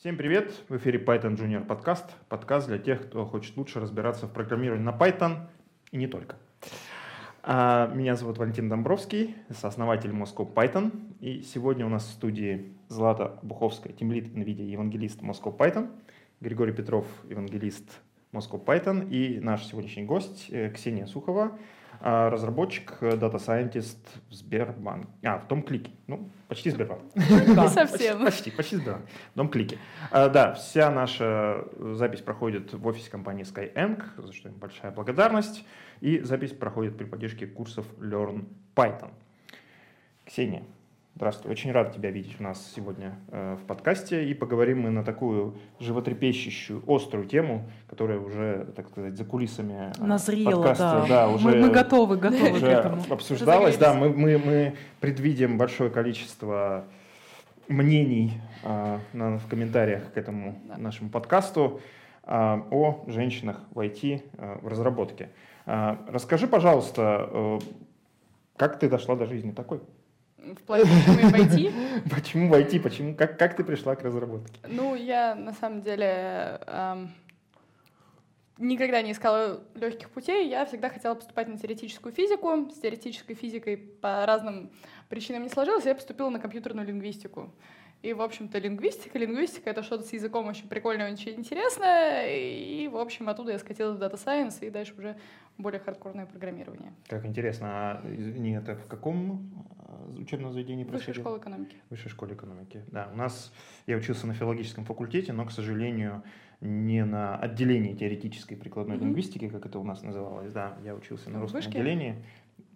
Всем привет! В эфире Python Junior подкаст. Подкаст для тех, кто хочет лучше разбираться в программировании на Python и не только. А, меня зовут Валентин Домбровский, сооснователь Moscow Python. И сегодня у нас в студии Злата Буховская, тимлит NVIDIA евангелист Moscow Python, Григорий Петров, евангелист Moscow Python и наш сегодняшний гость э, Ксения Сухова, разработчик, э, дата сайентист в Сбербанк. А, в Том Клике. Ну, почти Сбербанк. Не совсем. Почти, почти Сбербанк. Дом Клики. А, да, вся наша запись проходит в офисе компании Skyeng, за что им большая благодарность. И запись проходит при поддержке курсов Learn Python. Ксения, Здравствуй, очень рад тебя видеть у нас сегодня э, в подкасте. И поговорим мы на такую животрепещущую, острую тему, которая уже, так сказать, за кулисами э, Назрела, подкаста. Да. да уже, мы, мы готовы, готовы уже к этому. обсуждалась. Да, мы, мы, мы предвидим большое количество мнений э, на, в комментариях к этому да. нашему подкасту э, о женщинах в IT, э, в разработке. Э, расскажи, пожалуйста, э, как ты дошла до жизни такой? В плане, почему в IT? Почему в IT? Почему? Как, как ты пришла к разработке? Ну, я на самом деле эм, никогда не искала легких путей. Я всегда хотела поступать на теоретическую физику. С теоретической физикой по разным причинам не сложилось. Я поступила на компьютерную лингвистику. И, в общем-то, лингвистика. Лингвистика — это что-то с языком очень прикольное, очень интересное. И, в общем, оттуда я скатилась в Data Science и дальше уже более хардкорное программирование. Как интересно. А, извини, это в каком а, учебном заведении происходило? Высшая школа экономики. Высшая школа экономики, да. У нас, я учился на филологическом факультете, но, к сожалению, не на отделении теоретической прикладной mm-hmm. лингвистики, как это у нас называлось, да. Я учился на русском Вышки? отделении.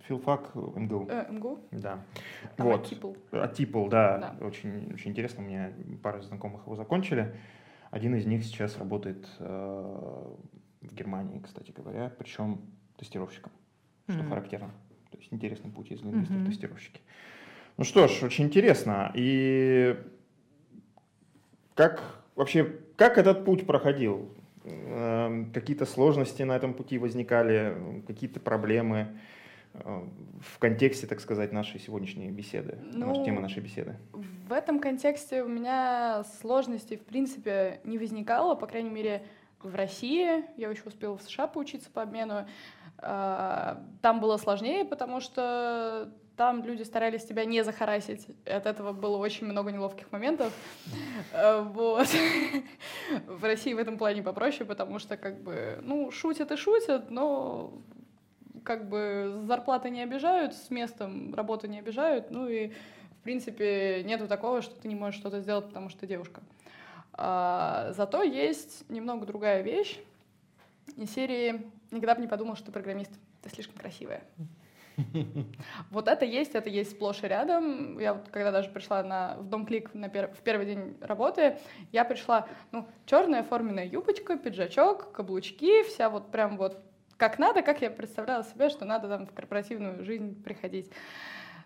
Филфак МГУ. Э, МГУ? Да. Там вот. Атипл. Атипл, да. да. Очень, очень интересно. У меня пара знакомых его закончили. Один из них сейчас работает э, в Германии, кстати говоря, причем тестировщиком, что mm-hmm. характерно. То есть интересный путь из лингвистов mm-hmm. тестировщики. Ну что ж, очень интересно. И как вообще, как этот путь проходил? Э, какие-то сложности на этом пути возникали, какие-то проблемы? Э, в контексте, так сказать, нашей сегодняшней беседы, ну, нашей темы нашей беседы? В этом контексте у меня сложностей, в принципе, не возникало, по крайней мере, в России. Я еще успела в США поучиться по обмену. Э, там было сложнее, потому что там люди старались тебя не захарасить. И от этого было очень много неловких моментов. Э, вот. В России в этом плане попроще, потому что как бы, ну, шутят и шутят, но как бы зарплаты не обижают, с местом работы не обижают, ну и, в принципе, нету такого, что ты не можешь что-то сделать, потому что ты девушка. А, зато есть немного другая вещь. Из серии «Никогда бы не подумал, что ты программист, ты слишком красивая». Вот это есть, это есть сплошь и рядом. Я вот когда даже пришла на, в Дом Клик на пер, в первый день работы, я пришла, ну, черная форменная юбочка, пиджачок, каблучки, вся вот прям вот как надо, как я представляла себе, что надо там в корпоративную жизнь приходить.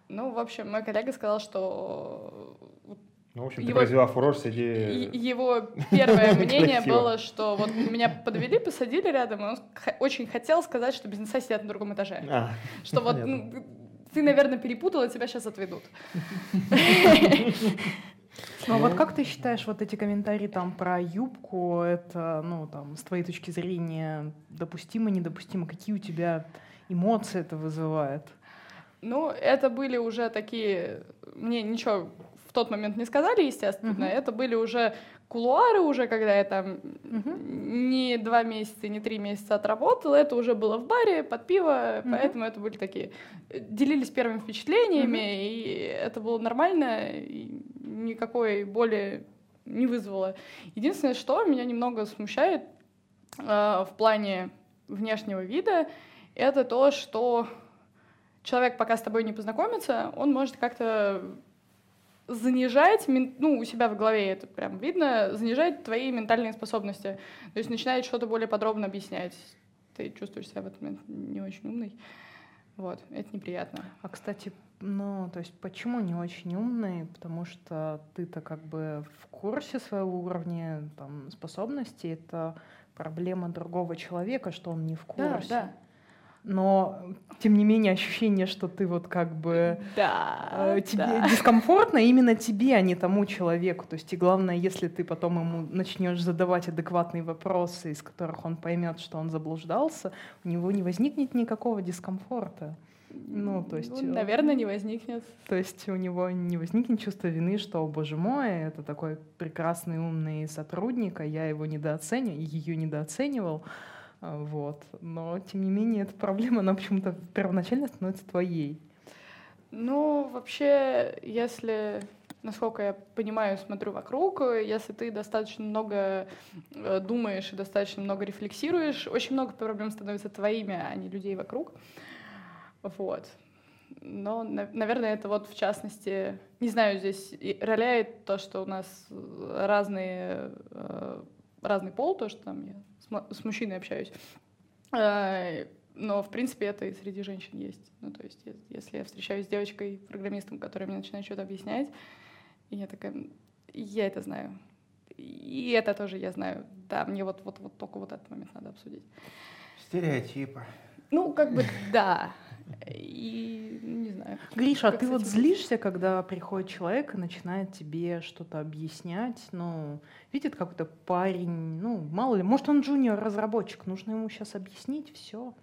Ну, в общем, мой коллега сказал, что ну, в общем, его, ты произвела фурор среди... Его первое мнение было, что вот меня подвели, посадили рядом, и он очень хотел сказать, что бизнеса сидят на другом этаже. А, что вот ну, ты, наверное, перепутала, тебя сейчас отведут. Ну а вот как ты считаешь, вот эти комментарии там про юбку, это, ну, там, с твоей точки зрения, допустимо, недопустимо? Какие у тебя эмоции это вызывает? Ну, это были уже такие... Мне ничего в тот момент не сказали, естественно. Uh-huh. Это были уже кулуары уже, когда я там uh-huh. не два месяца, не три месяца отработала, это уже было в баре, под пиво, uh-huh. поэтому это были такие... Делились первыми впечатлениями, uh-huh. и это было нормально, и никакой боли не вызвало. Единственное, что меня немного смущает э, в плане внешнего вида, это то, что человек, пока с тобой не познакомится, он может как-то занижать, ну, у себя в голове это прям видно, занижать твои ментальные способности. То есть начинает что-то более подробно объяснять. Ты чувствуешь себя в этот момент не очень умный. Вот, это неприятно. А, кстати, ну, то есть почему не очень умный? Потому что ты-то как бы в курсе своего уровня там, способностей. Это проблема другого человека, что он не в курсе. Да, да. но тем не менее ощущение, что ты вот как бы да, э, тебе да. дискомфортно именно тебе, а не тому человеку. То есть и главное, если ты потом ему начнешь задавать адекватные вопросы, из которых он поймет, что он заблуждался, у него не возникнет никакого дискомфорта. Ну, то есть... Ну, наверное, не возникнет. То есть у него не возникнет чувство вины, что, боже мой, это такой прекрасный, умный сотрудник, а я его недооценивал, ее недооценивал. А, вот. Но, тем не менее, эта проблема, она почему-то первоначально становится твоей. Ну, вообще, если, насколько я понимаю, смотрю вокруг, если ты достаточно много э, думаешь и достаточно много рефлексируешь, очень много проблем становится твоими, а не людей вокруг. Вот. Но, наверное, это вот в частности, не знаю, здесь роляет то, что у нас разные, э, разный пол, то, что там я с мужчиной общаюсь. Э, но, в принципе, это и среди женщин есть. Ну, то есть, если я встречаюсь с девочкой, программистом, которая мне начинает что-то объяснять, и я такая, я это знаю. И это тоже я знаю. Да, мне вот, вот, вот только вот этот момент надо обсудить. Стереотипы. Ну, как бы, да. И не знаю. Гриша, а ты вот злишься, когда приходит человек и начинает тебе что-то объяснять? Ну, видит какой-то парень, ну, мало ли, может, он джуниор-разработчик, нужно ему сейчас объяснить все,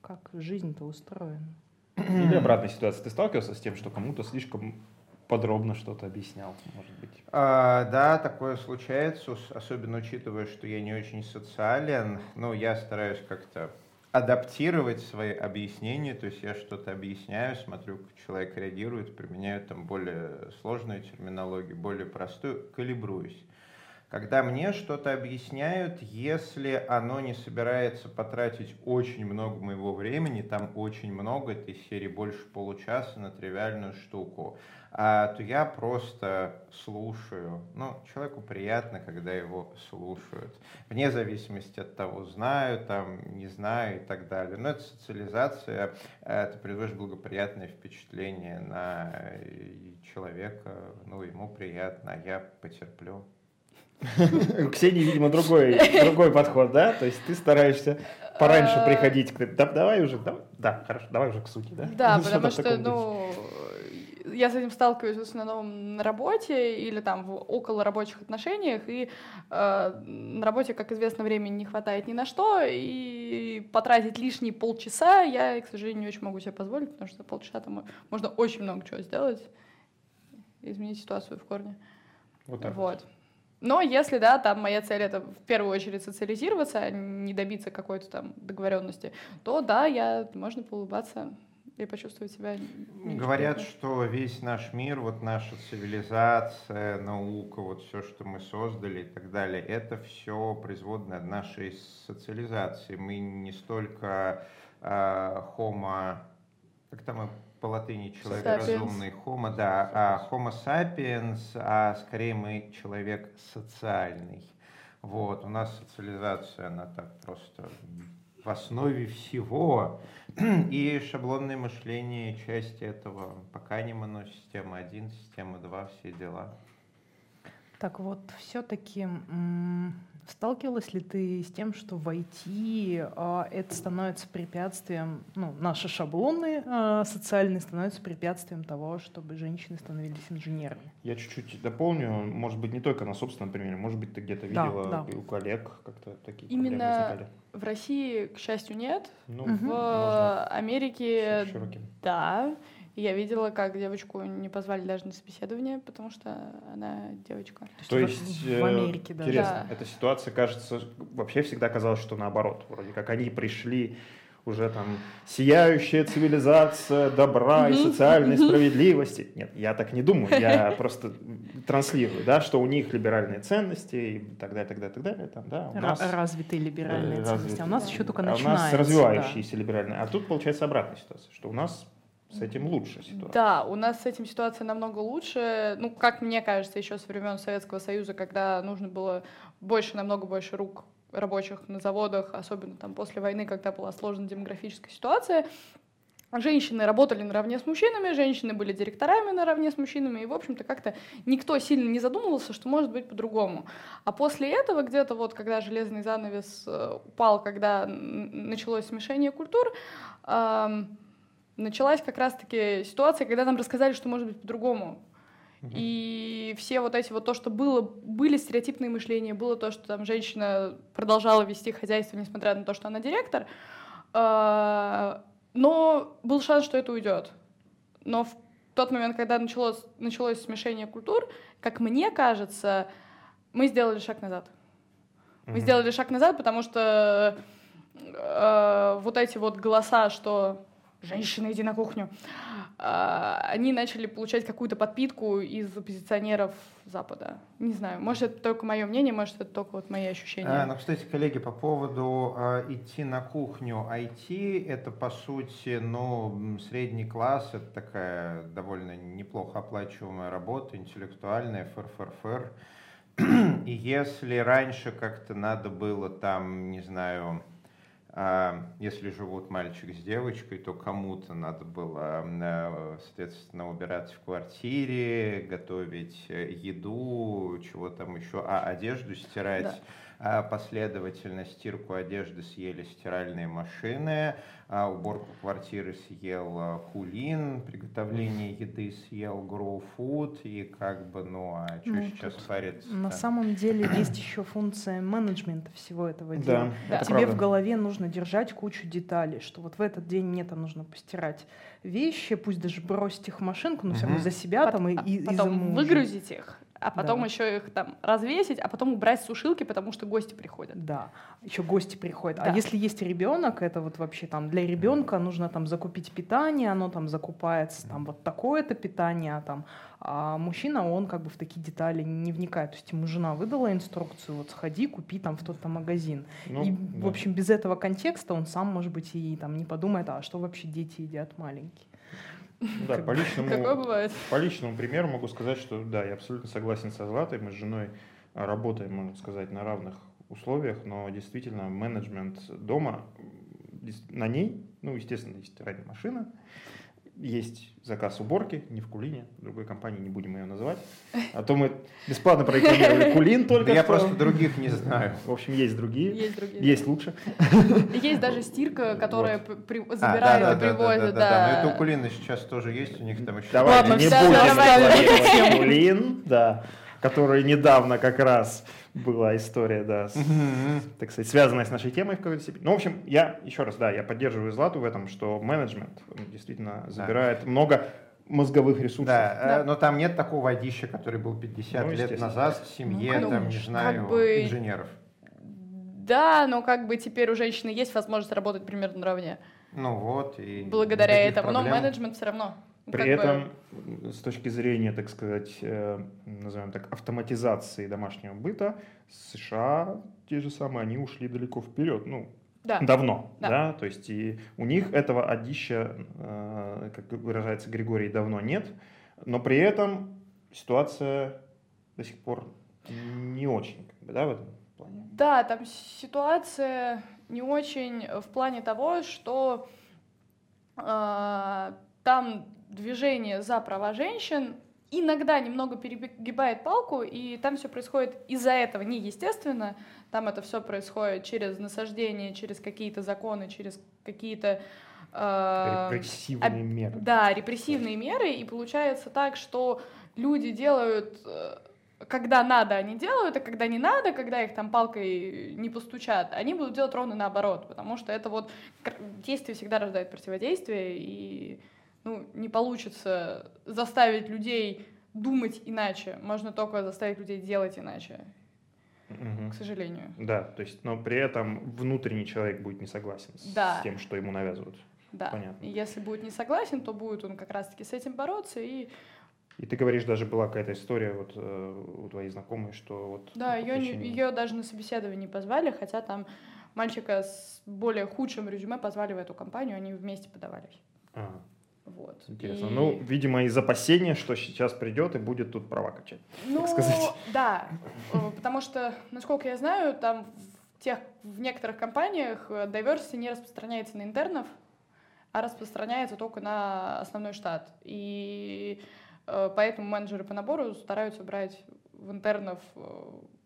как жизнь-то устроена. Или обратная ситуация. Ты сталкивался с тем, что кому-то слишком подробно что-то объяснял, может быть? А, да, такое случается, особенно учитывая, что я не очень социален. Ну, я стараюсь как-то адаптировать свои объяснения, то есть я что-то объясняю, смотрю, как человек реагирует, применяю там более сложную терминологию, более простую, калибруюсь. Когда мне что-то объясняют, если оно не собирается потратить очень много моего времени, там очень много, этой серии больше получаса на тривиальную штуку, а, то я просто слушаю. Ну, человеку приятно, когда его слушают. Вне зависимости от того, знаю, там, не знаю и так далее. Но это социализация, э, ты производишь благоприятное впечатление на э, человека, ну, ему приятно, а я потерплю. У Ксении, видимо, другой, другой подход, да? То есть ты стараешься пораньше а. приходить к... Да, давай уже, да, да, хорошо, давай уже к сути, да? Да, потому что, ну, я с этим сталкиваюсь в основном на работе или там в около рабочих отношениях, и э, на работе, как известно, времени не хватает ни на что, и потратить лишние полчаса я, к сожалению, не очень могу себе позволить, потому что полчаса там можно очень много чего сделать, изменить ситуацию в корне. Вот так. Вот. Но если, да, там моя цель это в первую очередь социализироваться, а не добиться какой-то там договоренности, то да, я можно поулыбаться и почувствовать себя. Говорят, что весь наш мир, вот наша цивилизация, наука, вот все, что мы создали и так далее, это все производное от нашей социализации. Мы не столько э, homo, как там по латыни человек sapiens. разумный, homo, да, а homo sapiens, а скорее мы человек социальный. Вот, у нас социализация, она так просто в основе всего. И шаблонное мышление часть этого. Пока не моно, система 1, система 2, все дела. Так вот, все-таки Сталкивалась ли ты с тем, что в IT а, это становится препятствием, ну, наши шаблоны а, социальные становятся препятствием того, чтобы женщины становились инженерами? Я чуть-чуть дополню, может быть, не только на собственном примере, может быть, ты где-то видела да, да. у коллег как-то такие Именно в России, к счастью, нет. Ну, в Америке, да. Я видела, как девочку не позвали даже на собеседование, потому что она девочка. То есть, в э, Америке, да. Интересно, да. эта ситуация, кажется, вообще всегда казалось, что наоборот. Вроде как они пришли уже там сияющая цивилизация добра и социальной справедливости. Нет, я так не думаю, я просто транслирую, да, что у них либеральные ценности и так далее, так далее, так далее. Там, да, у нас, развитые либеральные развитые, ценности, а у нас еще только начинается. А у нас развивающиеся да. либеральные. А тут получается обратная ситуация, что у нас с этим лучше ситуация. Да, у нас с этим ситуация намного лучше. Ну, как мне кажется, еще со времен Советского Союза, когда нужно было больше, намного больше рук рабочих на заводах, особенно там после войны, когда была сложная демографическая ситуация, женщины работали наравне с мужчинами, женщины были директорами наравне с мужчинами, и, в общем-то, как-то никто сильно не задумывался, что может быть по-другому. А после этого, где-то вот, когда железный занавес э, упал, когда началось смешение культур, эм, началась как раз-таки ситуация, когда нам рассказали, что может быть по-другому. И все вот эти вот то, что было, были стереотипные мышления, было то, что там женщина продолжала вести хозяйство, несмотря на то, что она директор, э, но был шанс, что это уйдет. Но в тот момент, когда началось, началось смешение культур, как мне кажется, мы сделали шаг назад. Мы mm-hmm. сделали шаг назад, потому что э, вот эти вот голоса, что женщина, иди на кухню, а, они начали получать какую-то подпитку из оппозиционеров Запада. Не знаю, может, это только мое мнение, может, это только вот мои ощущения. А, ну, кстати, коллеги, по поводу а, идти на кухню IT, это, по сути, ну, средний класс, это такая довольно неплохо оплачиваемая работа, интеллектуальная, фр-фр-фр. И если раньше как-то надо было там, не знаю, а если живут мальчик с девочкой, то кому-то надо было, э, соответственно, убираться в квартире, готовить э, еду, чего там еще, а одежду стирать. Да а последовательно стирку одежды съели стиральные машины, а уборку квартиры съел а, Кулин, приготовление еды съел Grow Food, и как бы, ну, а что ну, сейчас париться? На самом деле есть еще функция менеджмента всего этого дела. Да, Тебе правда. в голове нужно держать кучу деталей, что вот в этот день мне там нужно постирать вещи, пусть даже бросить их в машинку, но угу. все равно за себя Пот- там и, и Потом и за мужа. выгрузить их а потом да. еще их там развесить, а потом убрать с сушилки, потому что гости приходят. Да, еще гости приходят. А да. А если есть ребенок, это вот вообще там для ребенка нужно там закупить питание, оно там закупается там вот такое-то питание, а там а мужчина, он как бы в такие детали не вникает. То есть ему жена выдала инструкцию, вот сходи, купи там в тот-то магазин. Ну, и, да. в общем, без этого контекста он сам, может быть, и там не подумает, а что вообще дети едят маленькие. Да, по личному, по личному примеру могу сказать, что да, я абсолютно согласен со Златой. Мы с женой работаем, можно сказать, на равных условиях, но действительно менеджмент дома на ней, ну, естественно, есть стиральная машина, есть заказ уборки, не в Кулине, другой компании, не будем ее называть. А то мы бесплатно прорекламировали Кулин только да Я просто других не знаю. В общем, есть другие. Есть другие. Есть лучше. Есть даже стирка, которая забирает и да, привозит. Да, да, да, да. Но это у Кулина сейчас тоже есть, у них там еще... Давайте Ладно, не будем Кулин, да, который недавно как раз была история, да, с, так сказать, связанная с нашей темой в какой-то степени. Ну, в общем, я, еще раз, да, я поддерживаю Злату в этом, что менеджмент действительно забирает да. много мозговых ресурсов. Да, э, да, но там нет такого водища, который был 50 ну, лет назад в семье, ну, там, не знаю, бы... инженеров. Да, но как бы теперь у женщины есть возможность работать примерно наравне. Ну вот. И Благодаря этому. Проблем. Но менеджмент все равно. При как этом, бы... с точки зрения, так сказать, э, назовем так, автоматизации домашнего быта, США те же самые, они ушли далеко вперед, ну, да. давно, да. да, то есть и у них этого одища, э, как выражается Григорий, давно нет, но при этом ситуация до сих пор не очень, да, в этом плане? Да, там ситуация не очень в плане того, что э, там движение за права женщин иногда немного перегибает палку, и там все происходит из-за этого неестественно. Там это все происходит через насаждение, через какие-то законы, через какие-то э, репрессивные об, меры. Да, репрессивные меры, и получается так, что люди делают, э, когда надо, они делают, а когда не надо, когда их там палкой не постучат, они будут делать ровно наоборот, потому что это вот действие всегда рождает противодействие, и ну, не получится заставить людей думать иначе. Можно только заставить людей делать иначе. Угу. К сожалению. Да, то есть, но при этом внутренний человек будет не согласен да. с тем, что ему навязывают. Да. Понятно. И если будет не согласен, то будет он как раз-таки с этим бороться и и ты говоришь, даже была какая-то история вот э, у твоей знакомой, что вот... Да, ее, причине... ее даже на собеседование не позвали, хотя там мальчика с более худшим резюме позвали в эту компанию, они вместе подавались. Ага. Вот. Интересно. И... Ну, видимо, из опасения, что сейчас придет и будет тут права качать. Ну, так сказать. да. Э, потому что, насколько я знаю, там в, тех, в некоторых компаниях э, diversity не распространяется на интернов, а распространяется только на основной штат. И э, поэтому менеджеры по набору стараются брать в интернов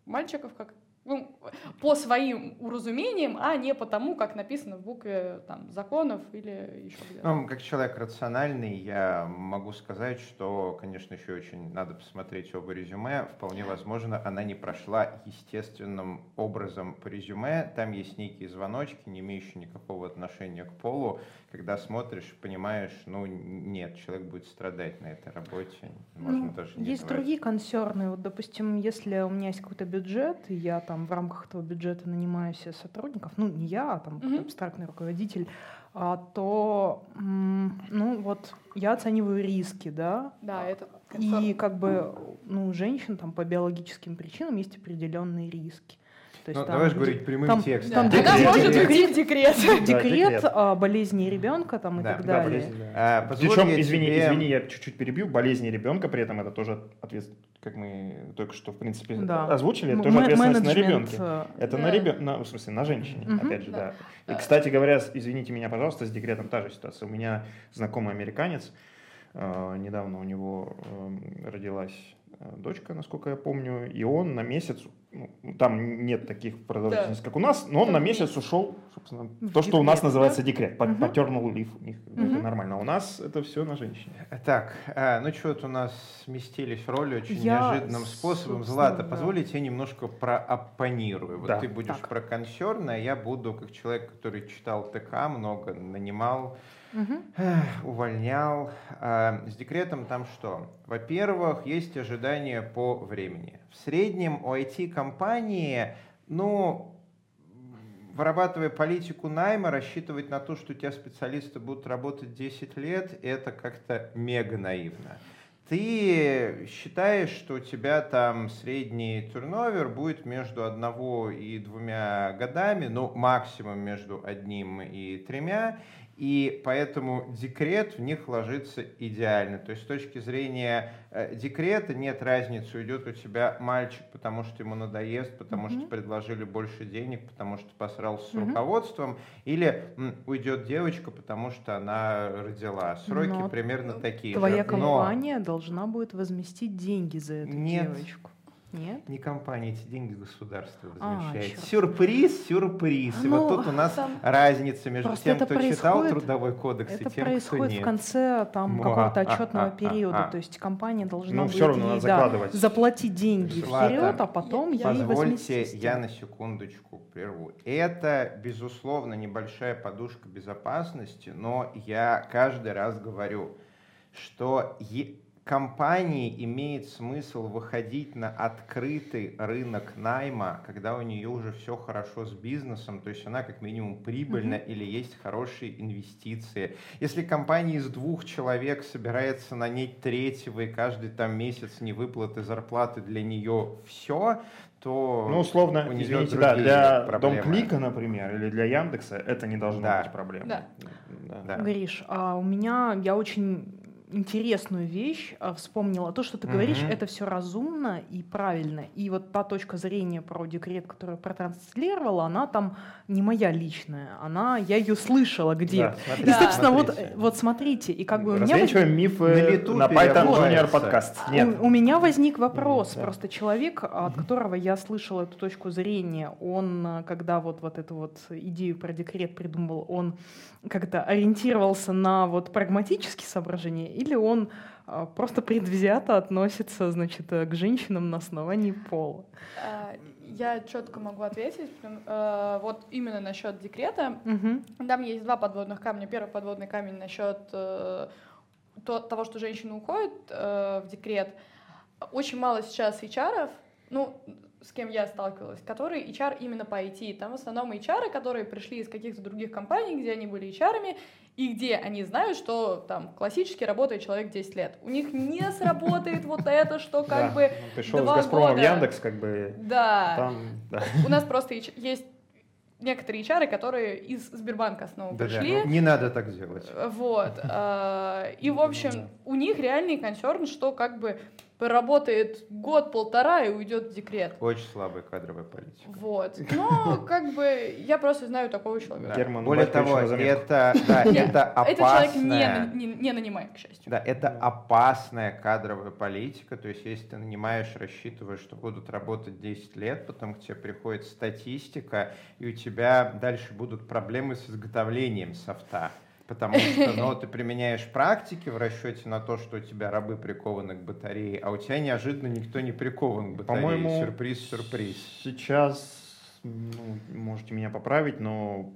мальчиков, как ну, по своим уразумениям, а не по тому, как написано в букве там, законов или еще где-то. Ну, как человек рациональный, я могу сказать, что, конечно, еще очень надо посмотреть оба резюме. Вполне возможно, она не прошла естественным образом по резюме. Там есть некие звоночки, не имеющие никакого отношения к полу. Когда смотришь, понимаешь, ну нет, человек будет страдать на этой работе. Можно ну, даже не есть говорить. другие консерны. Вот, допустим, если у меня есть какой-то бюджет, и я там в рамках этого бюджета нанимаю себе сотрудников, ну не я, а там Мгм. абстрактный руководитель, а, то, ну вот, я оцениваю риски, да, Да, это и как бы, ну, у женщин там по биологическим причинам есть определенные риски. То Ну, там давай же говорить прямым там- текстом. там Она декрет- может декрет- в декрет. Да, декрет, декрет. а, болезни ребенка там и Да, так да, далее. болезнь, да. А, позволь Причем, извини, тебе- извини, я чуть-чуть перебью, болезни ребенка при этом это тоже ответственность, как мы только что, в принципе, Да. озвучили, это М- тоже ответственность на ребенке. э, Это на Да. ребенке, в смысле, на женщине, Мгм. опять же, да. Да. И, кстати говоря, извините меня, пожалуйста, с декретом та же ситуация. У меня знакомый американец, э, недавно у него э, родилась э, дочка, насколько я помню, и он на месяц, там нет таких продолжительностей, как у нас, но он на месяц ушел, собственно, В то, что у нас декрет, называется декрет, Мгм. paternal leave у них, это Мгм. нормально, а у нас это все на женщине. Так, а, ну что-то у нас сместились роли очень Я, неожиданным способом. Злата, да. позволите я немножко прооппонирую. Вот Да. ты будешь Так. про консерн, а я буду, как человек, который читал ТК много, нанимал, эх, увольнял. А, с декретом там что? Во-первых, есть ожидания по времени. В среднем у IT-компании, ну, вырабатывая политику найма, рассчитывать на то, что у тебя специалисты будут работать 10 лет, это как-то мега наивно. Ты считаешь, что у тебя там средний турновер будет между одного и двумя годами, ну, максимум между одним и тремя, и поэтому декрет в них ложится идеально. То есть с точки зрения э, декрета нет разницы, уйдет у тебя мальчик, потому что ему надоест, потому что Мгм. предложили больше денег, потому что посрался с Мгм. руководством, или м, уйдет девочка, потому что она родила. Сроки Но примерно такие Твоя же. Но компания должна будет возместить деньги за эту Нет. девочку. Нет? не компания, эти деньги государство А, возмещает. чёрт. Сюрприз, сюрприз. И Ну, вот тут у нас там- разница между Просто тем, это кто читал происходит- трудовой кодекс, Это и тем, кто происходит нет. в конце там Муа, какого-то а, отчетного а, а, периода. а. То есть компания должна Ну, будет всё равно ей, надо да, заплатить деньги Злата, вперед, а потом я- Позвольте, я на секундочку прерву. Это, безусловно, небольшая подушка безопасности, но я каждый раз говорю, что е- компании имеет смысл выходить на открытый рынок найма, когда у нее уже все хорошо с бизнесом, то есть она как минимум прибыльна или есть хорошие инвестиции. Если компания из двух человек собирается нанять третьего и каждый там месяц невыплаты зарплаты для нее все, то Ну, условно, извините, да, для проблемы. Домклика, например, или для Яндекса это не должно Да. быть проблемой. Да. Да. Да. Гриш, а у меня я очень интересную вещь а, вспомнила. То, что ты говоришь, Мгм. это все разумно и правильно. И вот та точка зрения про декрет, которую протранслировала, она там не моя личная. Она, я ее слышала где-то. Да, смотрите, И, собственно, вот, смотрите. вот смотрите, и как бы у меня, воз- Развенчиваем мифы На на Python. Junior подкаст. Нет. у, у меня возник вопрос. Да. Просто человек, от которого я слышала эту точку зрения, он, э, когда вот, вот эту вот идею про декрет придумал, он как-то ориентировался на вот прагматические соображения, или он э, просто предвзято относится, значит, э, к женщинам на основании пола? А, Я четко могу ответить. э, Вот именно насчет декрета. Мгм. Там есть два подводных камня. Первый подводный камень насчет э, то- того, что женщины уходят э, в декрет. Очень мало сейчас HR, ну, с кем я сталкивалась, которые HR именно по IT. Там в основном HR, которые пришли из каких-то других компаний, где они были HR, и где они знают, что там классически работает человек 10 лет. У них не сработает вот это, что как Да. бы... Ну, Пришел с два Газпрома в года. Яндекс, как бы Да, там, да. у нас просто есть некоторые HR, которые из Сбербанка снова Да-да, пришли. ну, не надо так делать. Вот. э, И, в общем, у них реальный консерн, что как бы поработает год-полтора и уйдет в декрет. Очень слабая кадровая политика. Вот. Но как бы я просто знаю такого человека. Да. Герман Более того, это, да, это Этот человек не, опасная... не, не нанимает, к счастью. Да, это опасная кадровая политика, то есть если ты нанимаешь, рассчитываешь, что будут работать 10 лет, потом к тебе приходит статистика, и у тебя дальше будут проблемы с изготовлением софта. Потому что ну, ты применяешь практики в расчете на то, что у тебя рабы прикованы к батарее, а у тебя неожиданно никто не прикован к батарее. По-моему, Сюрприз, сюрприз. Сейчас, ну, можете меня поправить, но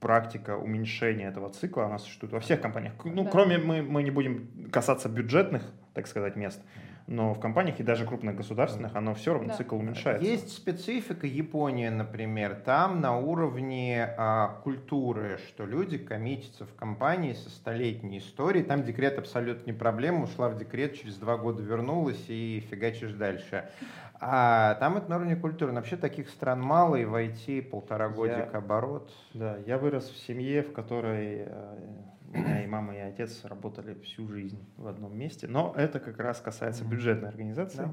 практика уменьшения этого цикла, она существует во всех компаниях. Ну, Да. кроме, мы, мы не будем касаться бюджетных, так сказать, мест, но в компаниях и даже крупных государственных, оно все равно Да. цикл уменьшается. Есть специфика Японии, например. Там на уровне а, культуры, что люди коммитятся в компании со столетней историей. Там декрет абсолютно не проблема. Ушла в декрет, через два года вернулась и фигачишь дальше. А там это на уровне культуры. Но вообще таких стран мало, и войти полтора годика оборот. Да, я вырос в семье, в которой э, у меня и мама, и отец работали всю жизнь в одном месте. Но это как раз касается Мгм. бюджетной организации. Да.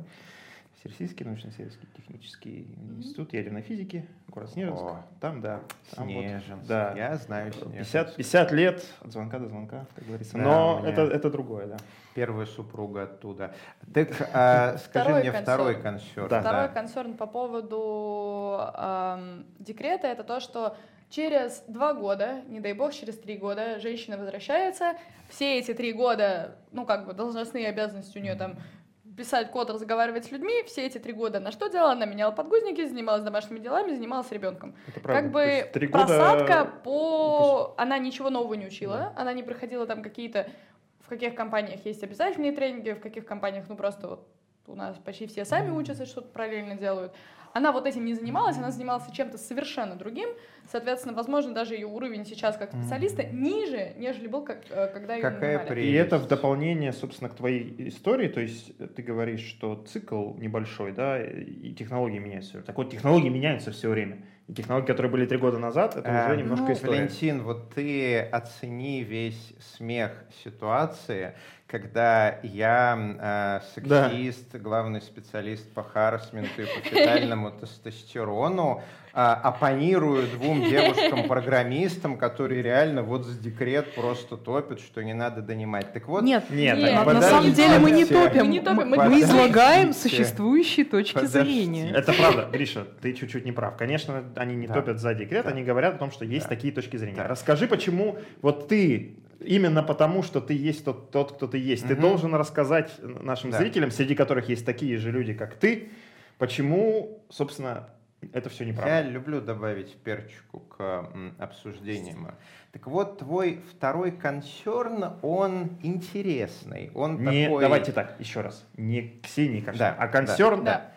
Всероссийский научно-исследовательский технический институт ядерной физики, город Снежинск. О, Там, да. Там вот, Снежинск. да. Я знаю Снежинск. 50, 50 лет от звонка до звонка, как говорится. Да, Но это, это другое, да. Первая супруга оттуда. Так, а, скажи Второй мне консерн. второй консерн. Да. Второй концерн по поводу ам, декрета это то, что через два года, не дай бог, через три года женщина возвращается. Все эти три года, ну как бы должностные обязанности у нее там писать код, разговаривать с людьми. Все эти три года на что делала? Она меняла подгузники, занималась домашними делами, занималась ребенком. Это правда. Как бы три года- просадка по... Она ничего нового не учила, она не проходила там какие-то... В каких компаниях есть обязательные тренинги, в каких компаниях, ну просто вот у нас почти все сами учатся, что-то параллельно делают. Она вот этим не занималась, она занималась чем-то совершенно другим. Соответственно, возможно, даже ее уровень сейчас как специалиста ниже, нежели был, как, э, когда ее Какая прелесть. И это в дополнение, собственно, к твоей истории, то есть э, ты говоришь, что цикл небольшой, да, и технологии меняются. Так вот, технологии меняются все время. И технологии, которые были три года назад, это А, уже немножко ну, история. Валентин, вот ты оцени весь смех ситуации, когда я э, Да. сексист, главный специалист по харасменту и по фетальному тестостерону, э, оппонирую двум девушкам-программистам, которые реально вот за декрет просто топят, что не надо донимать. Так вот, Нет, Нет, Нет, на, самом деле мы не топим. Мы не топим, мы мы излагаем существующие точки Подождите. зрения. Это правда, Гриша, ты чуть-чуть не прав. Конечно, они не Да. топят за декрет, Да. они говорят о том, что есть Да. такие точки зрения. Да. Расскажи, почему вот ты, именно потому, что ты есть тот, тот кто ты есть, ты Мгм. должен рассказать нашим Да. зрителям, среди которых есть такие же люди, как ты, почему, собственно, это все Я неправда. люблю добавить перчику к обсуждениям. Так вот, твой второй консерн, он интересный. Он Не, такой... давайте так, еще раз. Не Ксении Консерн, Да, а консерн, Да. да.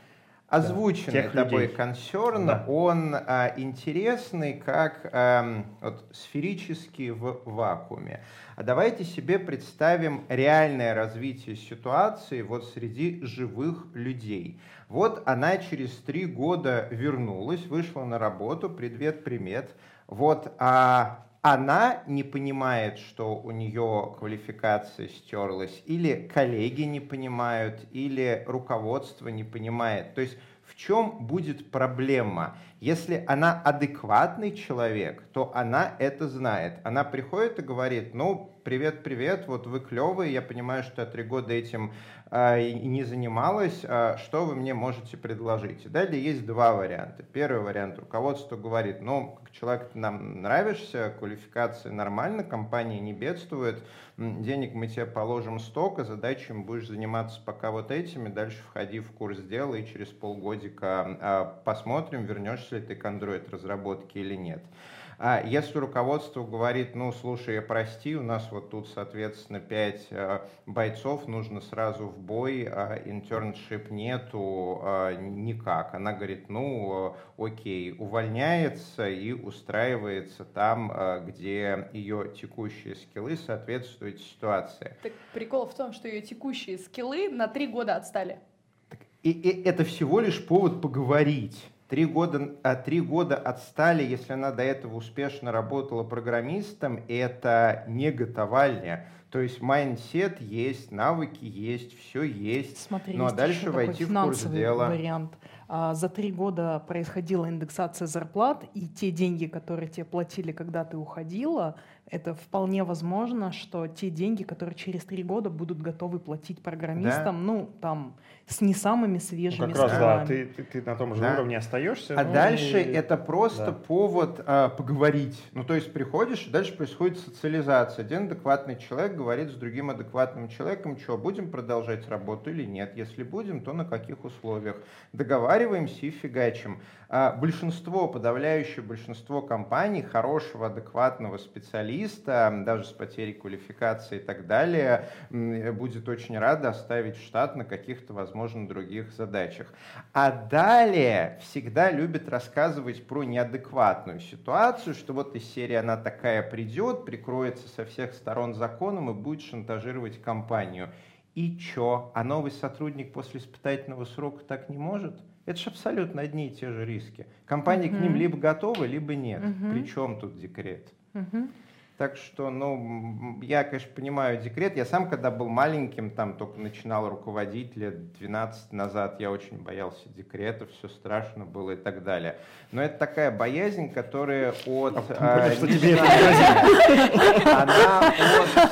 Озвученный тех тобой людей. консерн, Да. он а, интересный как эм, вот, сферический в вакууме. А давайте себе представим реальное развитие ситуации вот среди живых людей. Вот она через три года вернулась, вышла на работу, привет, привет. Вот а она не понимает, что у нее квалификация стерлась, или коллеги не понимают, или руководство не понимает. То есть в чем будет проблема? Если она адекватный человек, то она это знает. Она приходит и говорит, ну, привет, привет, вот вы клевые, я понимаю, что я три года этим и не занималась, а, что вы мне можете предложить? И далее есть два варианта. Первый вариант, руководство говорит, ну, как человек ты нам нравишься, квалификация нормально, компания не бедствует, денег мы тебе положим столько, задачами будешь заниматься пока вот этими, дальше входи в курс дела и через полгодика а, посмотрим, вернешься ли ты к Android-разработке или нет. А если руководство говорит, ну, слушай, прости, у нас вот тут, соответственно, пять э, бойцов, нужно сразу в бой, а internship нету а, никак. Она говорит, ну, э, окей, увольняется и устраивается там, э, где ее текущие скиллы соответствуют ситуации. Так прикол в том, что ее текущие скиллы на три года отстали. И, и это всего лишь повод поговорить. Три года, а, три года отстали, если она до этого успешно работала программистом, это не готовальня. То есть mindset есть, навыки есть, все есть. Смотри, ну а дальше войти в курс дела. вариант. А, За три года происходила индексация зарплат, и те деньги, которые тебе платили, когда ты уходила, это вполне возможно, что те деньги, которые через три года будут готовы платить программистам, ну, там, с не самыми Ну, свежими как раз, да, ты, ты, ты на том же Да. уровне остаешься. А ну дальше и- это просто да. повод а, поговорить. Ну, то есть приходишь, и дальше происходит социализация. Один адекватный человек говорит с другим адекватным человеком, что, будем продолжать работу или нет. Если будем, то на каких условиях. Договариваемся и фигачим. А, большинство, подавляющее большинство компаний, хорошего, адекватного специалиста, даже с потерей квалификации и так далее, будет очень рада оставить штат на каких-то, возможно, других задачах. А далее всегда любят рассказывать про неадекватную ситуацию, что вот из серии она такая придет, прикроется со всех сторон законом и будет шантажировать компанию. И чё? А новый сотрудник после испытательного срока так не может? Это же абсолютно одни и те же риски. Компании к ним либо готовы, либо нет. Мгм. Причем тут декрет? Мгм. Так что, ну, я, конечно, понимаю декрет. Я сам, когда был маленьким, там только начинал руководить лет 12 назад, я очень боялся декрета, все страшно было и так далее. Но это такая боязнь, которая от... А это незнания- Она от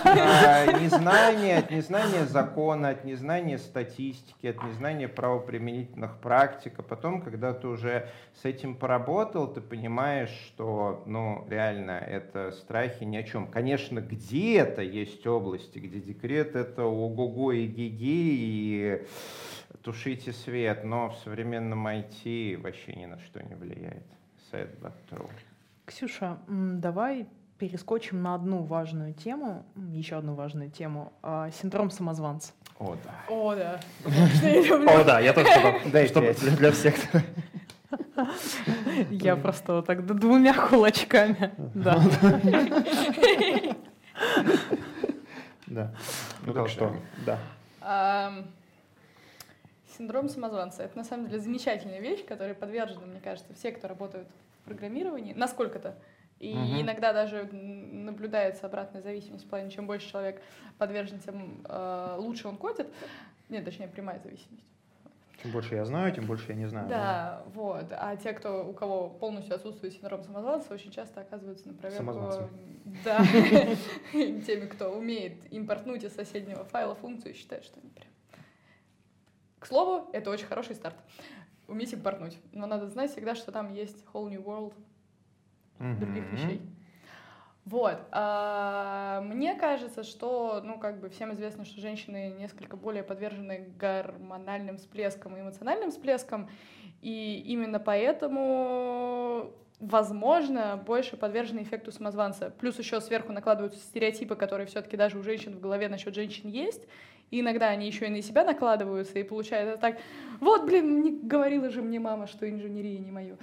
а, незнания, от незнания закона, от незнания статистики, от незнания правоприменительных практик. А потом, когда ты уже с этим поработал, ты понимаешь, что, ну, реально, это страхи ни о чем. Конечно, где-то есть области, где декрет это ого-го и гиги, и тушите свет, но в современном IT вообще ни на что не влияет. Sad but true. Ксюша, давай перескочим на одну важную тему, еще одну важную тему, а, синдром самозванца. О, да. О, да. О, да, я тоже чтобы, чтобы для всех. Я просто вот так двумя кулачками. Да. Да. Ну так что, да. Синдром самозванца. Это на самом деле замечательная вещь, которой подвержены, мне кажется, все, кто работают в программировании, насколько-то. И Мгм. иногда даже наблюдается обратная зависимость в плане, чем больше человек подвержен, тем э, лучше он кодит. Нет, точнее, прямая зависимость. Чем больше я знаю, тем больше я не знаю. Да, вот. А те, кто, у кого полностью отсутствует синдром самозванца, очень часто оказываются на проверку... Самозванцами. Да. Теми, кто умеет импортнуть из соседнего файла функцию и считает, что они прям... К слову, это очень хороший старт. Уметь импортнуть. Но надо знать всегда, что там есть whole new world других вещей. Вот. а, Мне кажется, что, ну, как бы всем известно, что женщины несколько более подвержены гормональным всплескам и эмоциональным всплескам, и именно поэтому, возможно, больше подвержены эффекту самозванца. Плюс еще сверху накладываются стереотипы, которые все-таки даже у женщин в голове насчет женщин есть, и иногда они еще и на себя накладываются, и получается так, вот, блин, не говорила же мне мама, что инженерия не мое.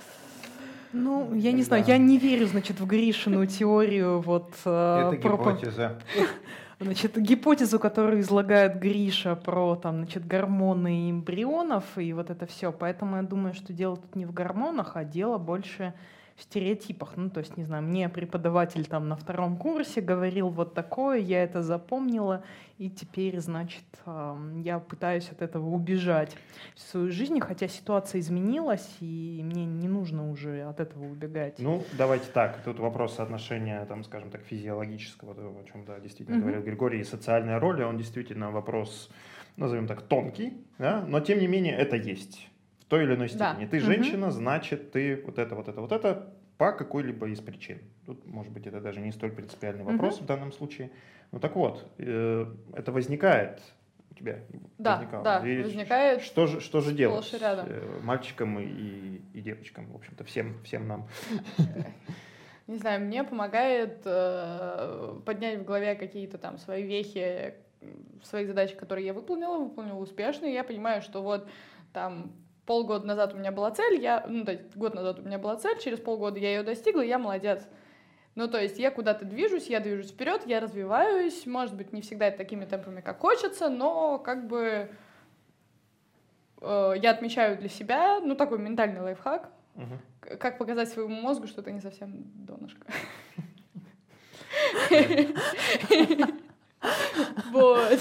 Ну, я не знаю, Да. я не верю, значит, в Гришину теорию вот э, Это про- про- гипотеза. Значит, гипотезу, которую излагает Гриша про там, значит, гормоны эмбрионов и вот это все. Поэтому я думаю, что дело тут не в гормонах, а дело больше в стереотипах. Ну, то есть, не знаю, мне преподаватель там на втором курсе говорил вот такое, я это запомнила, и теперь, значит, я пытаюсь от этого убежать в свою жизнь, хотя ситуация изменилась, и мне не нужно уже от этого убегать. Ну, давайте так. Тут вопрос соотношения, там, скажем так, физиологического, о чем да, действительно Мгм. говорил Григорий, и социальной роли, он действительно вопрос, назовем так, тонкий, да? но тем не менее это есть той или иной Да. степени. Ты Мгм. женщина, значит, ты вот это, вот это, вот это по какой-либо из причин. Тут, может быть, это даже не столь принципиальный вопрос в данном случае. Ну так вот, э, это возникает у тебя? Да, возникало. да, И возникает Что же, что же делать рядом. э, мальчикам и, и, девочкам, в общем-то, всем, всем нам? Не знаю, мне помогает э, поднять в голове какие-то там свои вехи, м, свои задачи, которые я выполнила, выполнила успешно, и я понимаю, что вот там полгода назад у меня была цель, я, ну, то есть год назад у меня была цель, через полгода я ее достигла, я молодец. Ну, то есть я куда-то движусь, я движусь вперед, я развиваюсь, может быть, не всегда это такими темпами, как хочется, но как бы э, я отмечаю для себя, ну, такой ментальный лайфхак, К- Как показать своему мозгу, что ты не совсем донышко. Вот.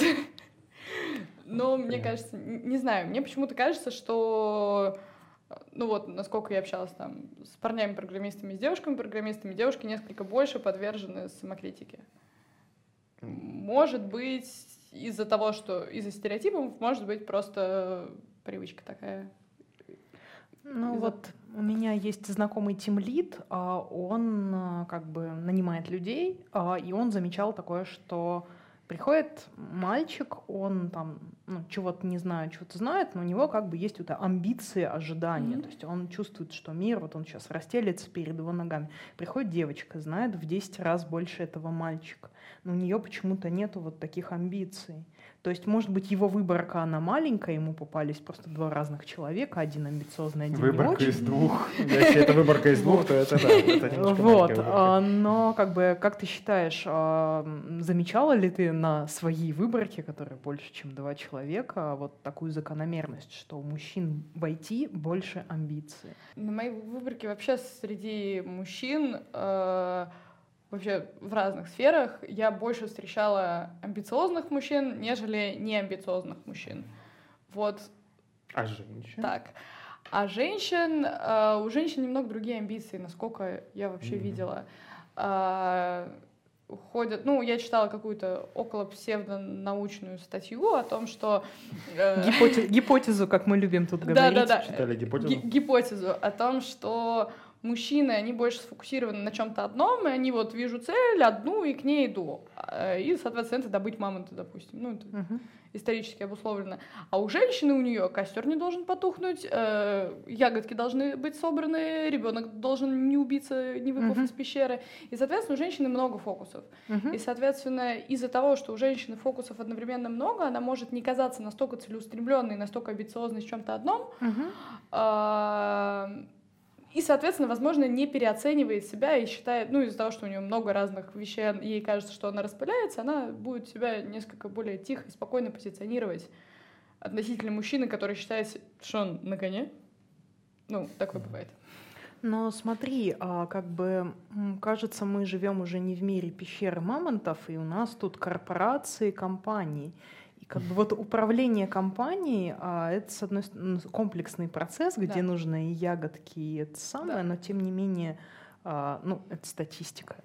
Но мне кажется, не знаю, мне почему-то кажется, что ну вот, насколько я общалась там с парнями-программистами, с девушками-программистами, девушки несколько больше подвержены самокритике. Может быть, из-за того, что из-за стереотипов, может быть, просто привычка такая. Ну вот у меня есть знакомый тимлид, а он а, как бы нанимает людей, а, и он замечал такое, что приходит мальчик, он там ну, чего-то не знает, чего-то знает, но у него как бы есть вот амбиции, ожидания. Мгм. То есть он чувствует, что мир, вот он сейчас расстелится перед его ногами. Приходит девочка, знает в 10 раз больше этого мальчика, но у нее почему-то нету вот таких амбиций. То есть, может быть, его выборка, она маленькая, ему попались просто два разных человека, один амбициозный, один не Выборка из двух. Если это выборка из двух, то это да, Вот, а, но как бы, как ты считаешь, а, замечала ли ты на своей выборке, которая больше, чем два человека, вот такую закономерность, что у мужчин в IT больше амбиций? На моей выборке вообще среди мужчин э, вообще в разных сферах я больше встречала амбициозных мужчин, нежели неамбициозных мужчин. Вот А женщин? так. А женщин, э, у женщин немного другие амбиции, насколько я вообще Мгм. видела. А, ходят, ну, я читала какую-то около псевдонаучную статью о том, что... э, Гипоте- Гипотезу, как мы любим тут говорить. Да-да-да. Читали гипотезу? Ги- гипотезу о том, что мужчины, они больше сфокусированы на чем-то одном, и они вот вижу цель одну и к ней иду. А, И, соответственно, это добыть мамонта, допустим. Ну, это Мгм. исторически обусловлено. А у женщины у нее костер не должен потухнуть, э, ягодки должны быть собраны, ребенок должен не убиться, не выпав Мгм. из пещеры. И, соответственно, у женщины много фокусов. Мгм. И, соответственно, из-за того, что у женщины фокусов одновременно много, она может не казаться настолько целеустремленной, настолько амбициозной в чем-то одном, Мгм. а, и, соответственно, возможно, не переоценивает себя и считает, ну, из-за того, что у нее много разных вещей, ей кажется, что она распыляется, она будет себя несколько более тихо и спокойно позиционировать относительно мужчины, который считает, что он на коне. Ну, такое бывает. Но смотри, а, как бы кажется, мы живем уже не в мире пещеры мамонтов, и у нас тут корпорации, компании. Как бы вот управление компанией, а, это, с одной стороны, комплексный процесс, где Да. нужно и ягодки, и это самое, Да. но тем не менее, а, ну, это статистика,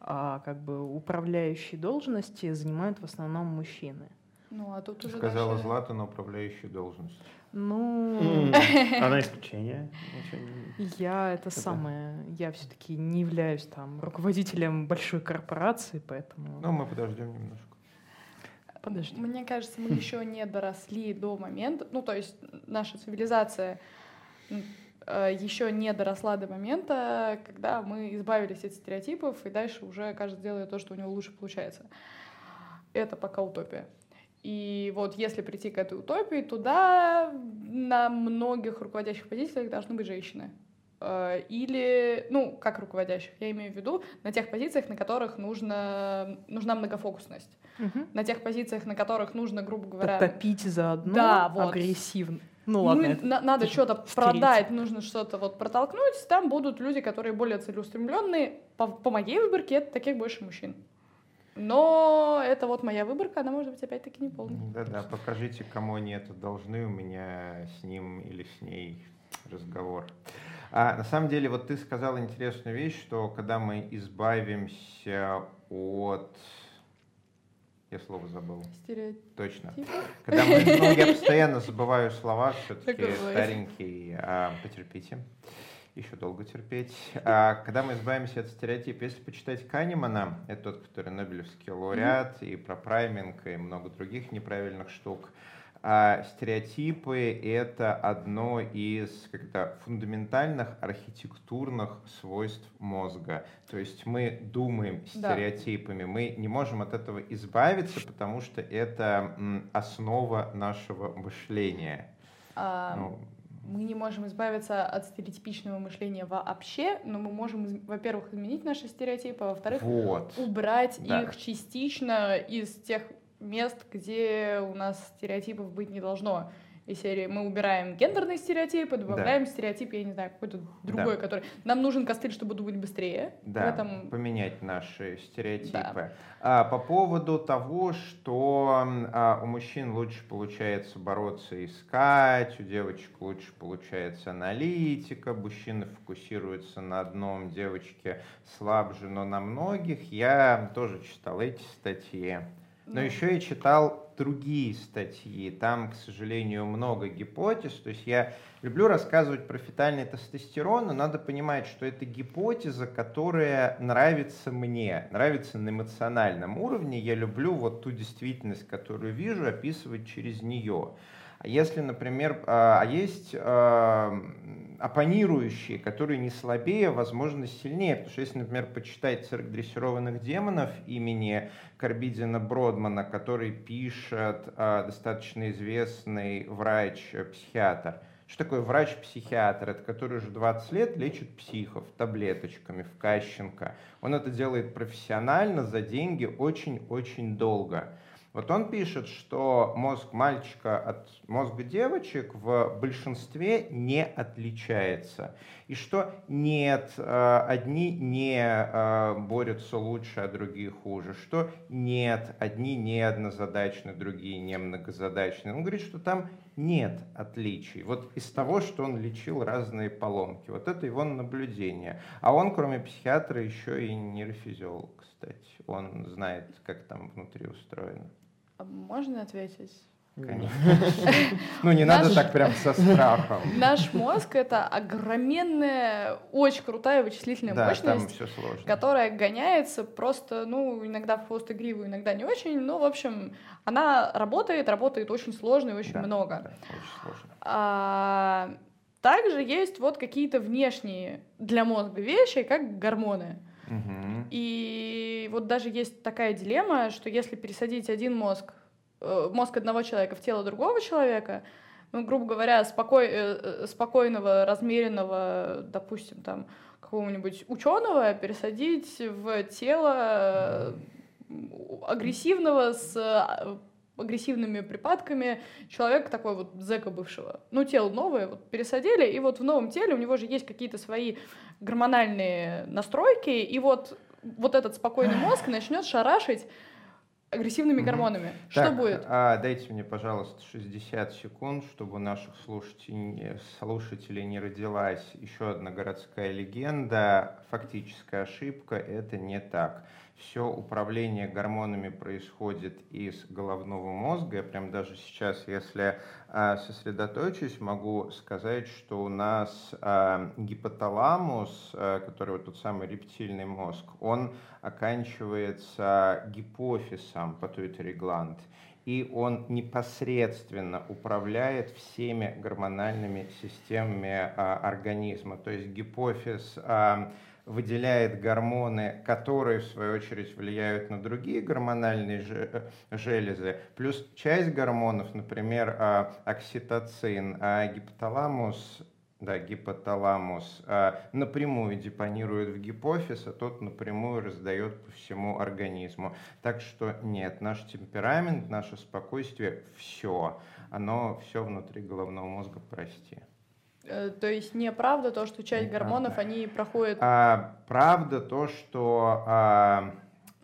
а, как бы управляющие должности занимают в основном мужчины. Ну, а тут уже Сказала дальше- Злата на управляющую должность. Ну, Она исключение. Я это самое, я все-таки не являюсь там руководителем большой корпорации, поэтому... Ну, мы подождем немножко. Подожди. Мне кажется, мы еще не доросли до момента, ну, то есть наша цивилизация э, еще не доросла до момента, когда мы избавились от стереотипов, и дальше уже каждый делает то, что у него лучше получается. Это пока утопия. И вот если прийти к этой утопии, туда на многих руководящих позициях должны быть женщины. Э, Или, ну, как руководящих, я имею в виду, на тех позициях, на которых нужно, нужна многофокусность Мгм. на тех позициях, на которых нужно, грубо говоря, Топить заодно Да, вот. агрессивно. Ну ладно, мы- это на- надо это же что-то продать, нужно что-то вот протолкнуть, там будут люди, которые более целеустремленные. По, по моей выборке это таких больше мужчин. Но это вот моя выборка, она может быть опять-таки не полной. Да-да, покажите, кому они это должны, у меня с ним или с ней разговор. А, на самом деле, вот ты сказал интересную вещь, что когда мы избавимся от... Я слово забыл. Стереотипы. Точно. Когда мы, ну, я постоянно забываю слова, все-таки старенький, а, потерпите, еще долго терпеть. А, когда мы избавимся от стереотипа, если почитать Канемана, это тот, который Нобелевский лауреат, и про прайминг, и много других неправильных штук, а стереотипы — это одно из как-то фундаментальных архитектурных свойств мозга. То есть мы думаем Да. стереотипами, мы не можем от этого избавиться, потому что это основа нашего мышления. А, Ну, Мы не можем избавиться от стереотипичного мышления вообще, но мы можем, во-первых, изменить наши стереотипы, а во-вторых, вот. убрать Да. их частично из тех мест, где у нас стереотипов быть не должно. из серии мы убираем гендерные стереотипы, добавляем да. стереотип, я не знаю, какой-то другой, да. который... Нам нужен костыль, чтобы думать быстрее. Да, этом... поменять наши стереотипы. Да. А, по поводу того, что а, у мужчин лучше получается бороться и искать, у девочек лучше получается аналитика, мужчины фокусируются на одном, девочки слабже, но на многих. Я тоже читал эти статьи. Но ну. еще я читал другие статьи. Там, к сожалению, много гипотез. То есть я люблю рассказывать про фетальный тестостерон, но надо понимать, что это гипотеза, которая нравится мне, нравится на эмоциональном уровне. Я люблю вот ту действительность, которую вижу, описывать через нее. А если, например, а, а есть а, оппонирующие, которые не слабее, возможно, сильнее. Потому что если, например, почитать «Цирк дрессированных демонов» имени Карбидина Бродмана, который пишет достаточно известный врач-психиатр, что такое врач-психиатр? Это который уже 20 лет лечит психов таблеточками в Кащенко. Он это делает профессионально, за деньги, очень-очень долго. Вот он пишет, что мозг мальчика от мозга девочек в большинстве не отличается. И что нет, э, одни не э, борются лучше, а другие хуже. Что нет, одни не однозадачны, другие не многозадачны. Он говорит, что там нет отличий. Вот из того, что он лечил разные поломки. Вот это его наблюдение. А он, кроме психиатра, еще и нейрофизиолог, кстати. Он знает, как там внутри устроено. А можно ответить? Конечно. Ну, не надо так прям со страхом. Наш мозг — это огроменная, очень крутая вычислительная мощность, которая гоняется просто, ну, иногда в хвост и гриву, иногда не очень, но, в общем, она работает, работает очень сложно и очень много. А, также есть вот какие-то внешние для мозга вещи, как гормоны. И вот даже есть такая дилемма, что если пересадить один мозг, э, мозг одного человека в тело другого человека, ну, грубо говоря, спокой, э, э, спокойного, размеренного, допустим, там, какого-нибудь ученого пересадить в тело агрессивного с агрессивными припадками человека такой вот зэка бывшего. Ну, тело новое, вот пересадили, и вот в новом теле у него же есть какие-то свои гормональные настройки, и вот, вот этот спокойный мозг начнет шарашить агрессивными гормонами. Mm-hmm. Что так, будет? А, дайте мне, пожалуйста, 60 секунд, чтобы у наших слушателей, слушателей не родилась еще одна городская легенда. Фактическая ошибка – это не так все управление гормонами происходит из головного мозга. Я прям даже сейчас, если а, сосредоточусь, могу сказать, что у нас а, гипоталамус, а, который вот тот самый рептильный мозг, он оканчивается гипофизом, pituitary gland, и он непосредственно управляет всеми гормональными системами организма. То есть гипофиз выделяет гормоны, которые, в свою очередь, влияют на другие гормональные э, железы, плюс часть гормонов, например, а, окситоцин, а гипоталамус да, гипоталамус а, напрямую депонирует в гипофиз, а тот напрямую раздает по всему организму. Так что нет, наш темперамент, наше спокойствие, все, оно все внутри головного мозга, прости. Э, то есть неправда то, что часть гормонов, они проходят... А, правда то, что а,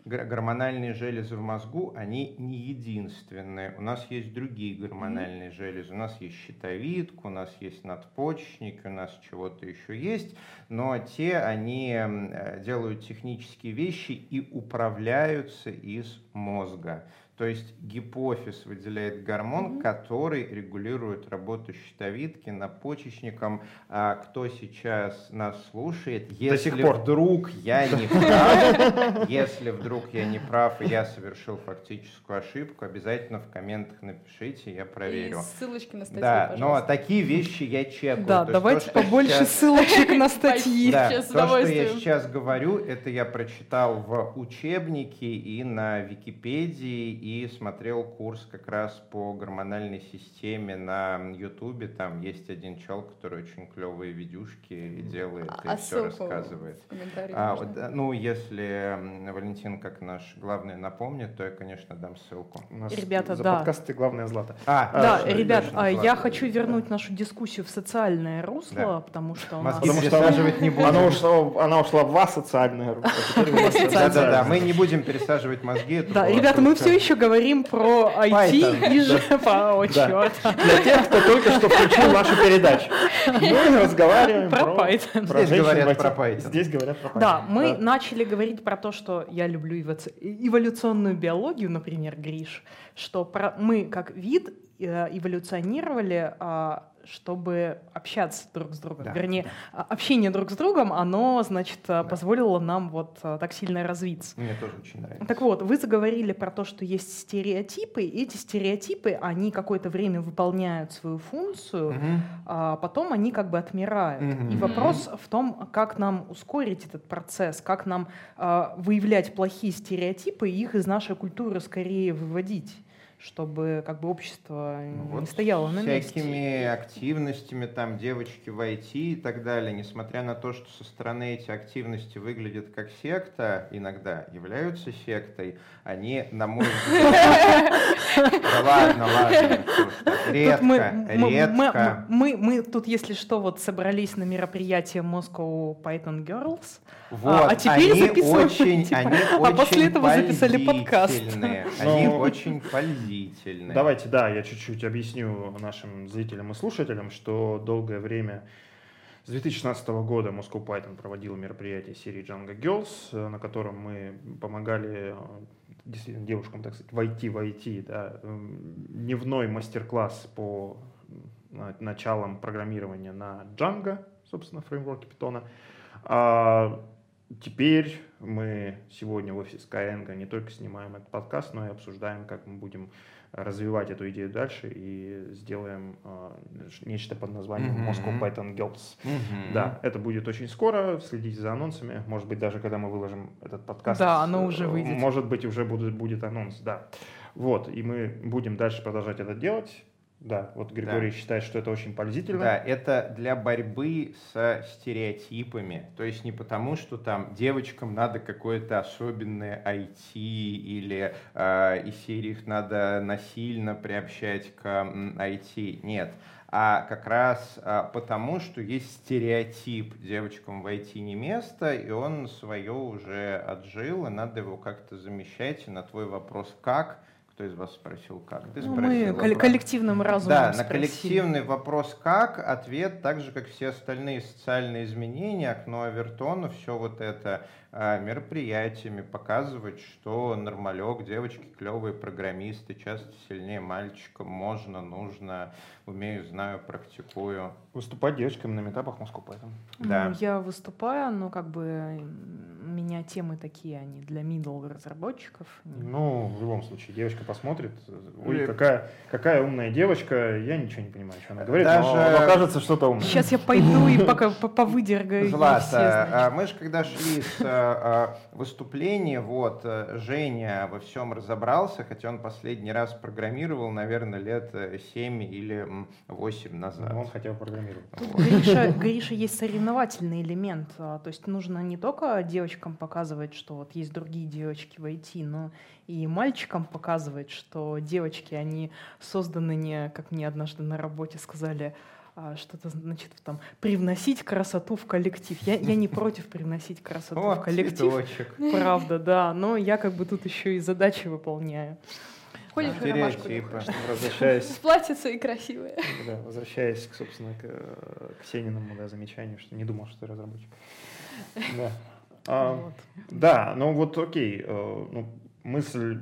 гормональные железы в мозгу, они не единственные. У нас есть другие гормональные mm-hmm. железы. У нас есть щитовидка, у нас есть надпочечник, у нас чего-то еще есть. Но те, они э, делают технические вещи и управляются из мозга. То есть гипофиз выделяет гормон, mm-hmm. который регулирует работу щитовидки, надпочечником. А кто сейчас нас слушает, если До сих пор. вдруг я не прав, если вдруг я не прав и я совершил фактическую ошибку, обязательно в комментах напишите, я проверю. И ссылочки на статьи, Да, пожалуйста. но такие вещи я чекаю. Да, давайте побольше ссылочек на статьи. Да, то, что я сейчас говорю, это я прочитал в учебнике и на Википедии, и смотрел курс как раз по гормональной системе на Ютубе. Там есть один чел, который очень клевые видюшки делает А и все рассказывает. А, вот, да, ну, если Валентин, как наш главный, напомнит, то я, конечно, дам ссылку. У нас Ребята, за да. подкасты главное злато. А, Да, точно, ребят, а я хочу да. вернуть нашу дискуссию в социальное русло, Да. потому что у нас... Потому что не будем. Она ушла, она ушла в асоциальное русло. а. Да-да-да, мы не будем пересаживать мозги. Да, ребята, мы все еще говорим про IT Python, и же... О, Да. черт. Для тех, кто только что включил нашу передачу. Мы разговариваем Про про... Python. про Здесь говорят про Python. Здесь говорят про Python. Да, мы начали говорить про то, что я люблю эволюционную биологию, например, Гриш, что про- мы как вид э, эволюционировали, а, чтобы общаться друг с другом. Да, Вернее, а, общение друг с другом, оно, значит, а, позволило нам вот а, так сильно развиться. Мне тоже очень нравится. Так вот, вы заговорили про то, что есть стереотипы. и Эти стереотипы, они какое-то время выполняют свою функцию, Мгм. а потом они как бы отмирают. Мгм. И вопрос в том, как нам ускорить этот процесс, как нам а, выявлять плохие стереотипы и их из нашей культуры скорее выводить, чтобы как бы общество Ну не вот стояло на месте. всякими активностями, там, девочки в IT и так далее, несмотря на то, что со стороны эти активности выглядят как секта, иногда являются сектой, они, на мой взгляд... Да ладно, ладно, редко, мы- мы- редко. мы, мы тут, если что, вот собрались на мероприятие Moscow Python Girls. Вот, а теперь они записываем, очень, типа, они а очень после этого записали подкаст. Они Ну, очень пользительные. Давайте, да, я чуть-чуть объясню нашим зрителям и слушателям, что долгое время с 2016 года Moscow Python проводил мероприятие серии Django Girls, э, на котором мы помогали э, действительно девушкам, так сказать, войти в IT, да, М, дневной мастер-класс по началам программирования на Django, собственно, фреймворке Python. Теперь мы сегодня в офисе Skyeng не только снимаем этот подкаст, но и обсуждаем, как мы будем развивать эту идею дальше и сделаем э, нечто под названием Мгм. Moscow Python Girls. Да, это будет очень скоро, следите за анонсами, может быть, даже когда мы выложим этот подкаст. Да, оно э, уже выйдет. Может быть, уже будет, будет анонс, да. Вот, и мы будем дальше продолжать это делать. Да, вот Григорий считает, что это очень пользительно. Да, это для борьбы со стереотипами. То есть не потому, что там девочкам надо какое-то особенное IT или э, из серии их надо насильно приобщать к IT. Нет. А как раз а, потому, что есть стереотип девочкам в IT не место, и он свое уже отжил, и надо его как-то замещать. И на твой вопрос «как?» Кто из вас спросил «как?» Ты Ну, мы вопрос. колл- коллективным разумом Да, на спросили. коллективный вопрос «как?» ответ, так же, как все остальные социальные изменения, окно Авертона, все вот это мероприятиями показывать, что нормалек, девочки клевые программисты, часто сильнее мальчика, можно, нужно, умею, знаю, практикую. Выступать девочками на метапах Moscow Python. Да. Ну, я выступаю, но как бы у меня темы такие, они для middle разработчиков. Ну, в любом случае, девочка посмотрит. Ой, Или- какая, какая умная девочка. Я ничего не понимаю, что она говорит, Даже- но, но кажется что-то умное. Сейчас я пойду и пока по- повыдергаю Злата, а, мы же когда шли с а, выступления, вот, а, Женя во всем разобрался, хотя он последний раз программировал, наверное, лет э, 7 или м, 8 назад. Ну, он хотя бы программировать. Тут, Гриша, Гриша, есть соревновательный элемент. а, То есть нужно не только девочкам показывать, что вот есть другие девочки в IT, но и мальчикам показывать, что девочки, они созданы не, как мне однажды на работе сказали, что-то значит там привносить красоту в коллектив. Я, я не против привносить красоту О, в коллектив, цветочек. правда, да, но я как бы тут еще и задачи выполняю. Ходишь в ромашку такую. С Возвращаясь, платьица и красивая. да, возвращаясь, к, собственно, к, э, к Сениному да, замечанию, что не думал, что ты разработчик. Да. А, Вот. Да, ну вот окей, э, ну, мысль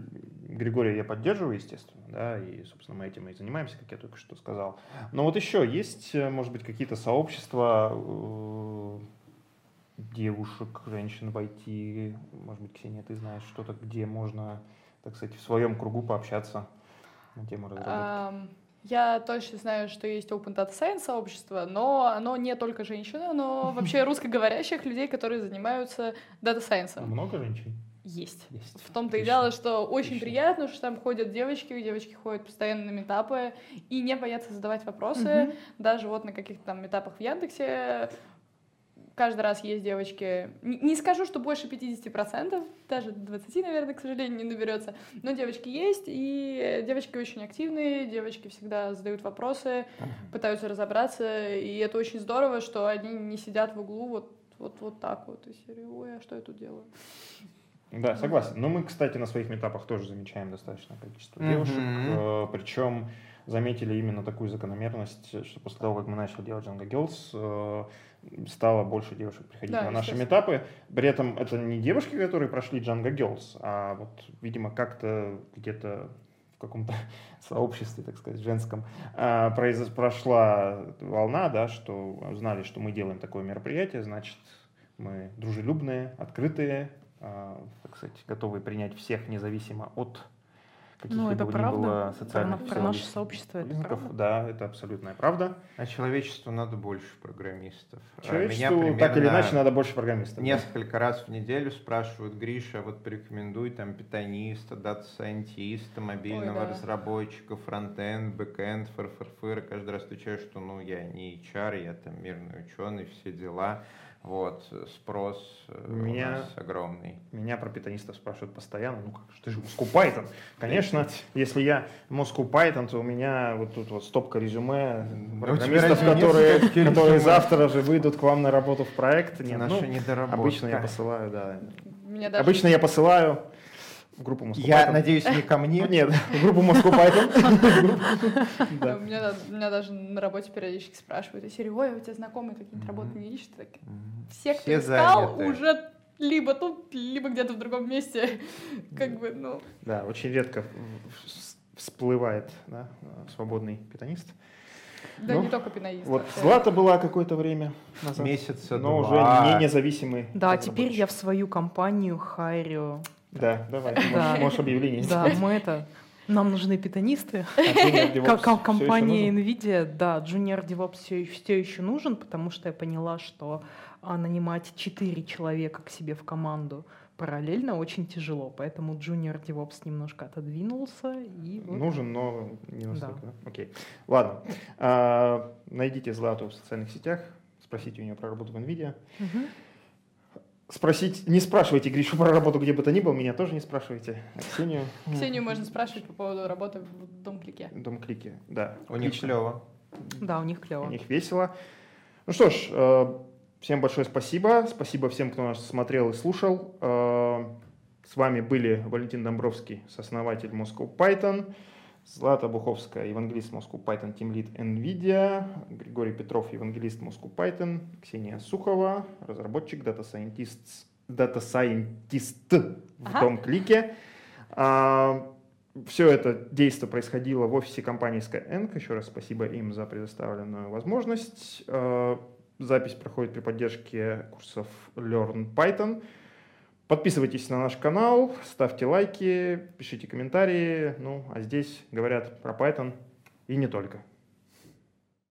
Григория я поддерживаю, естественно, да, и, собственно, мы этим и занимаемся, как я только что сказал. Но вот еще есть, э, может быть, какие-то сообщества э, девушек, женщин в IT, может быть, Ксения, ты знаешь что-то, где можно, так сказать, в своем кругу пообщаться на тему разработки? Я точно знаю, что есть Open Data Science сообщество, но оно не только женщины, но вообще русскоговорящих людей, которые занимаются Data Science. Много женщин? Есть. Есть. В том-то и дело, что очень Отлично. приятно, что там ходят девочки, девочки ходят постоянно на метапы и не боятся задавать вопросы. Мгм. Даже вот на каких-то там метапах в Яндексе каждый раз есть девочки. Не, скажу, что больше 50%, даже 20, наверное, к сожалению, не наберется. Но девочки есть, и девочки очень активные, девочки всегда задают вопросы, пытаются разобраться, и это очень здорово, что они не сидят в углу вот вот, вот так вот, и серии, ой, а что я тут делаю? Да, согласен. Но мы, кстати, на своих метапах тоже замечаем достаточное количество Мгм. девушек. э, Причем заметили именно такую закономерность, что после того, как мы начали делать Django Girls, э, стало больше девушек приходить Да, на наши метапы. При этом это не девушки, которые прошли Django Girls, а вот, видимо, как-то где-то в каком-то сообществе, так сказать, женском, а, произо- прошла волна, да, что знали, что мы делаем такое мероприятие, значит, мы дружелюбные, открытые, так сказать, готовые принять всех независимо от каких Ну, это правда. было Про, социальных на- про наше сообщество это правда. Да, это абсолютная правда. А человечеству надо больше программистов. А Человечеству Меня так или иначе надо больше программистов. Несколько раз в неделю спрашивают, Гриша, вот порекомендуй там питониста, дата-сайентиста, мобильного Ой, да. разработчика, frontend, backend, фыр-фыр-фыр. Каждый раз отвечаю, что ну я не HR, я там мирный ученый, все дела. Вот, спрос э, у Меня- нас огромный. Меня про питонистов спрашивают постоянно. Ну как же, ты же Moscow Python. Конечно, если я Moscow Python, то у меня вот тут вот стопка резюме Ну, у программистов, которые, которые завтра же выйдут к вам на работу в проект. Нет, наша ну, недоработка. обычно я посылаю, да. Меня даже... Обычно я посылаю в группу Moscow Я Python. надеюсь, не ко мне. Нет, в группу Moscow Python. Меня, меня даже на работе периодически спрашивают, серии, ой, у тебя знакомые какие-то Мгм. работы не ищут? Все, кто искал, уже либо тут, либо где-то в другом месте. Как бы, ну... Да, очень редко всплывает да, свободный питонист. Да Ну, не только пинаист. Вот вообще. Злата была какое-то время назад, Месяца но уже два. не независимый. Да, теперь я в свою компанию хайрю. Да, давай, Да. можешь, можешь объявление Да, мы это... Нам нужны питонисты. А компания? NVIDIA, да, Junior DevOps все, все еще нужен, потому что я поняла, что а, нанимать 4 человека к себе в команду параллельно очень тяжело, поэтому Junior DevOps немножко отодвинулся. И вот Нужен, но не настолько. да? Окей. Ладно. А, найдите Злату в социальных сетях, спросите у нее про работу в NVIDIA. Мгм. Спросить, не спрашивайте Гришу про работу где бы то ни было, меня тоже не спрашивайте. А Ксению? Ксению можно спрашивать по поводу работы в Дом-клике. Дом клики, да. У них клево. Да, у них У клево. них весело. Ну что ж, э, всем большое спасибо. Спасибо всем, кто нас смотрел и слушал. Э, С вами были Валентин Домбровский, сооснователь Moscow Python, Злата Буховская, евангелист Moscow Python, Team Lead NVIDIA, Григорий Петров, евангелист Moscow Python, Ксения Сухова, разработчик, Data Scientist, Data Scientist в Ага. Дом Клике. Все это действие происходило в офисе компании Skyeng. Еще раз спасибо им за предоставленную возможность. А, Запись проходит при поддержке курсов Learn Python. Подписывайтесь на наш канал, ставьте лайки, пишите комментарии. Ну, а здесь говорят про Python и не только.